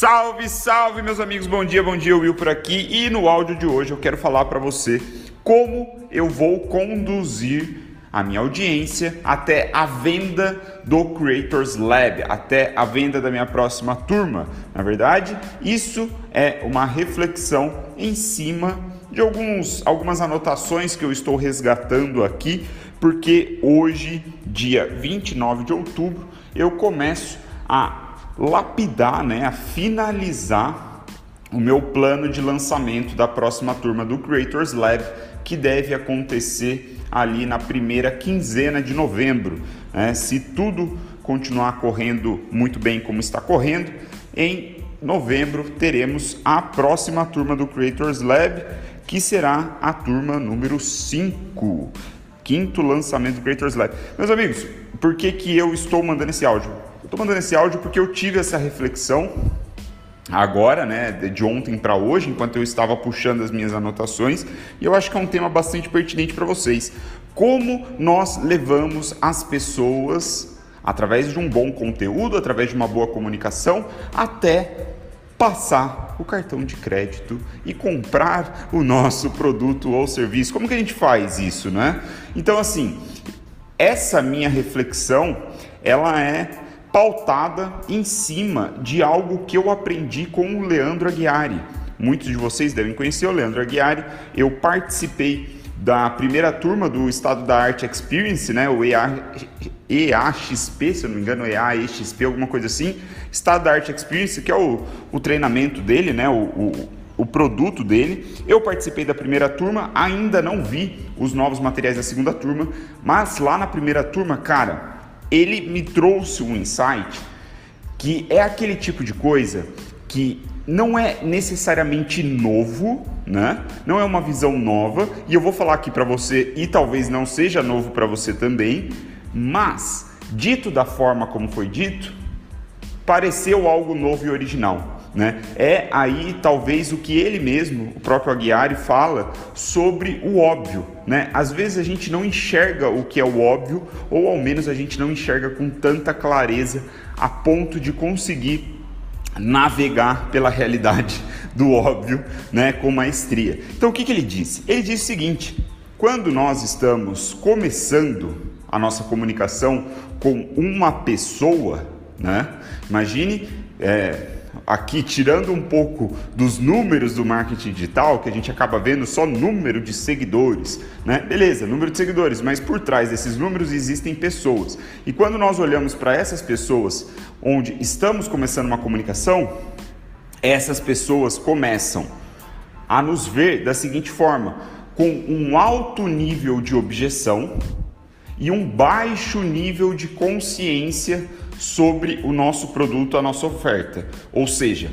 Salve, salve, meus amigos. Bom dia, bom dia. Will por aqui. E no áudio de hoje eu quero falar para você como eu vou conduzir a minha audiência até a venda do Creators Lab, até a venda da minha próxima turma. Na verdade, isso é uma reflexão em cima de alguns, algumas anotações que eu estou resgatando aqui, porque hoje, dia 29 de outubro, eu começo a lapidar, né, a finalizar o meu plano de lançamento da próxima turma do Creators Lab, que deve acontecer ali na primeira quinzena de novembro. Né? Se tudo continuar correndo muito bem como está correndo, em novembro teremos a próxima turma do Creators Lab, que será a turma número 5, quinto lançamento do Creators Lab. Meus amigos, por que, que eu estou mandando esse áudio? Estou mandando esse áudio porque eu tive essa reflexão agora, né, de ontem para hoje, enquanto eu estava puxando as minhas anotações, e eu acho que é um tema bastante pertinente para vocês. Como nós levamos as pessoas através de um bom conteúdo, através de uma boa comunicação, até passar o cartão de crédito e comprar o nosso produto ou serviço. Como que a gente faz isso, né? Então assim, essa minha reflexão, ela é pautada em cima de algo que eu aprendi com o Leandro Aguiari. Muitos de vocês devem conhecer o Leandro Aguiari. Eu participei da primeira turma do Estado da Arte Experience, né, o EA, EAXP, se eu não me engano, EAXP, alguma coisa assim. Estado da Arte Experience, que é o, o treinamento dele, né, o, o, o produto dele. Eu participei da primeira turma, ainda não vi os novos materiais da segunda turma, mas lá na primeira turma, cara, ele me trouxe um insight que é aquele tipo de coisa que não é necessariamente novo, né? Não é uma visão nova, e eu vou falar aqui para você e talvez não seja novo para você também, mas dito da forma como foi dito, pareceu algo novo e original. Né? É aí talvez o que ele mesmo, o próprio Aguiari, fala sobre o óbvio. Né? Às vezes a gente não enxerga o que é o óbvio, ou ao menos a gente não enxerga com tanta clareza a ponto de conseguir navegar pela realidade do óbvio né, com maestria. Então o que, que ele disse? Ele disse o seguinte: quando nós estamos começando a nossa comunicação com uma pessoa, né, imagine. É, aqui, tirando um pouco dos números do marketing digital, que a gente acaba vendo só número de seguidores, né? Beleza, número de seguidores, mas por trás desses números existem pessoas. E quando nós olhamos para essas pessoas, onde estamos começando uma comunicação, essas pessoas começam a nos ver da seguinte forma: com um alto nível de objeção e um baixo nível de consciência sobre o nosso produto, a nossa oferta. Ou seja,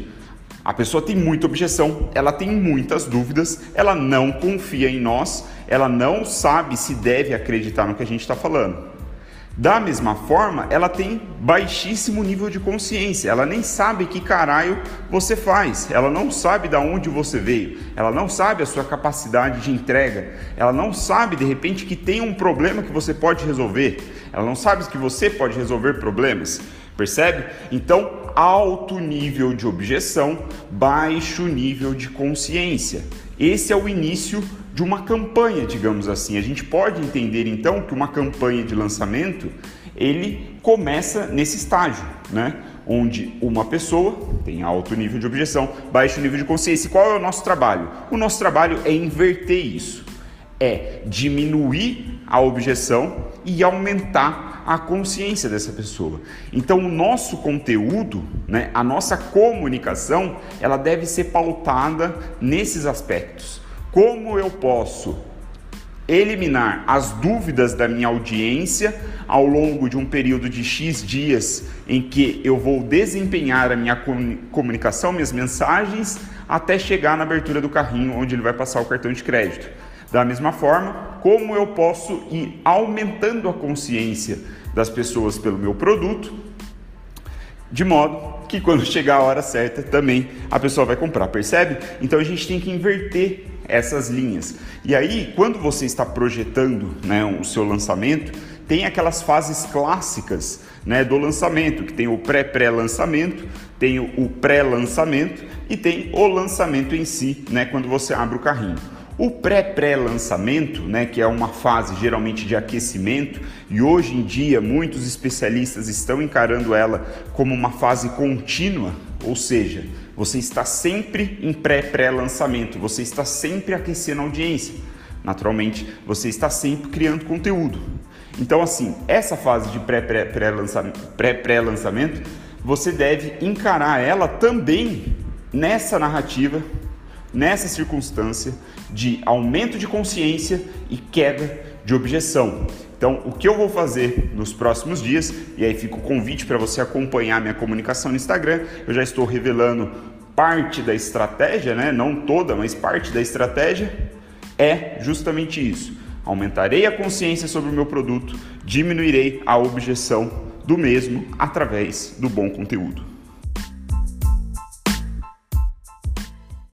a pessoa tem muita objeção, ela tem muitas dúvidas, ela não confia em nós, ela não sabe se deve acreditar no que a gente está falando. Da mesma forma, ela tem baixíssimo nível de consciência. Ela nem sabe que caralho você faz. Ela não sabe da onde você veio. Ela não sabe a sua capacidade de entrega. Ela não sabe de repente que tem um problema que você pode resolver. Ela não sabe que você pode resolver problemas. Percebe? Então, alto nível de objeção, baixo nível de consciência. Esse é o início de uma campanha, digamos assim. A gente pode entender então que uma campanha de lançamento ele começa nesse estágio, né? Onde uma pessoa tem alto nível de objeção, baixo nível de consciência. E qual é o nosso trabalho? O nosso trabalho é inverter isso, é diminuir a objeção e aumentar a consciência dessa pessoa. Então, o nosso conteúdo, né, a nossa comunicação, ela deve ser pautada nesses aspectos. Como eu posso eliminar as dúvidas da minha audiência ao longo de um período de X dias em que eu vou desempenhar a minha comunicação, minhas mensagens, até chegar na abertura do carrinho onde ele vai passar o cartão de crédito. Da mesma forma, como eu posso ir aumentando a consciência das pessoas pelo meu produto, de modo que quando chegar a hora certa também a pessoa vai comprar, percebe? Então a gente tem que inverter essas linhas. E aí, quando você está projetando né, o seu lançamento, tem aquelas fases clássicas né, do lançamento, que tem o pré-pré-lançamento, tem o pré-lançamento e tem o lançamento em si, né, quando você abre o carrinho. O pré-pré-lançamento, né, que é uma fase geralmente de aquecimento, e hoje em dia muitos especialistas estão encarando ela como uma fase contínua, ou seja, você está sempre em pré-pré-lançamento, você está sempre aquecendo a audiência. Naturalmente, você está sempre criando conteúdo. Então, assim, essa fase de pré-pré-lançamento, pré-pré-lançamento, você deve encarar ela também nessa narrativa, nessa circunstância de aumento de consciência e queda de objeção. Então, o que eu vou fazer nos próximos dias, e aí fica o convite para você acompanhar minha comunicação no Instagram, eu já estou revelando parte da estratégia, né? não toda, mas parte da estratégia, é justamente isso Aumentarei a consciência sobre o meu produto, diminuirei a objeção do mesmo através do bom conteúdo.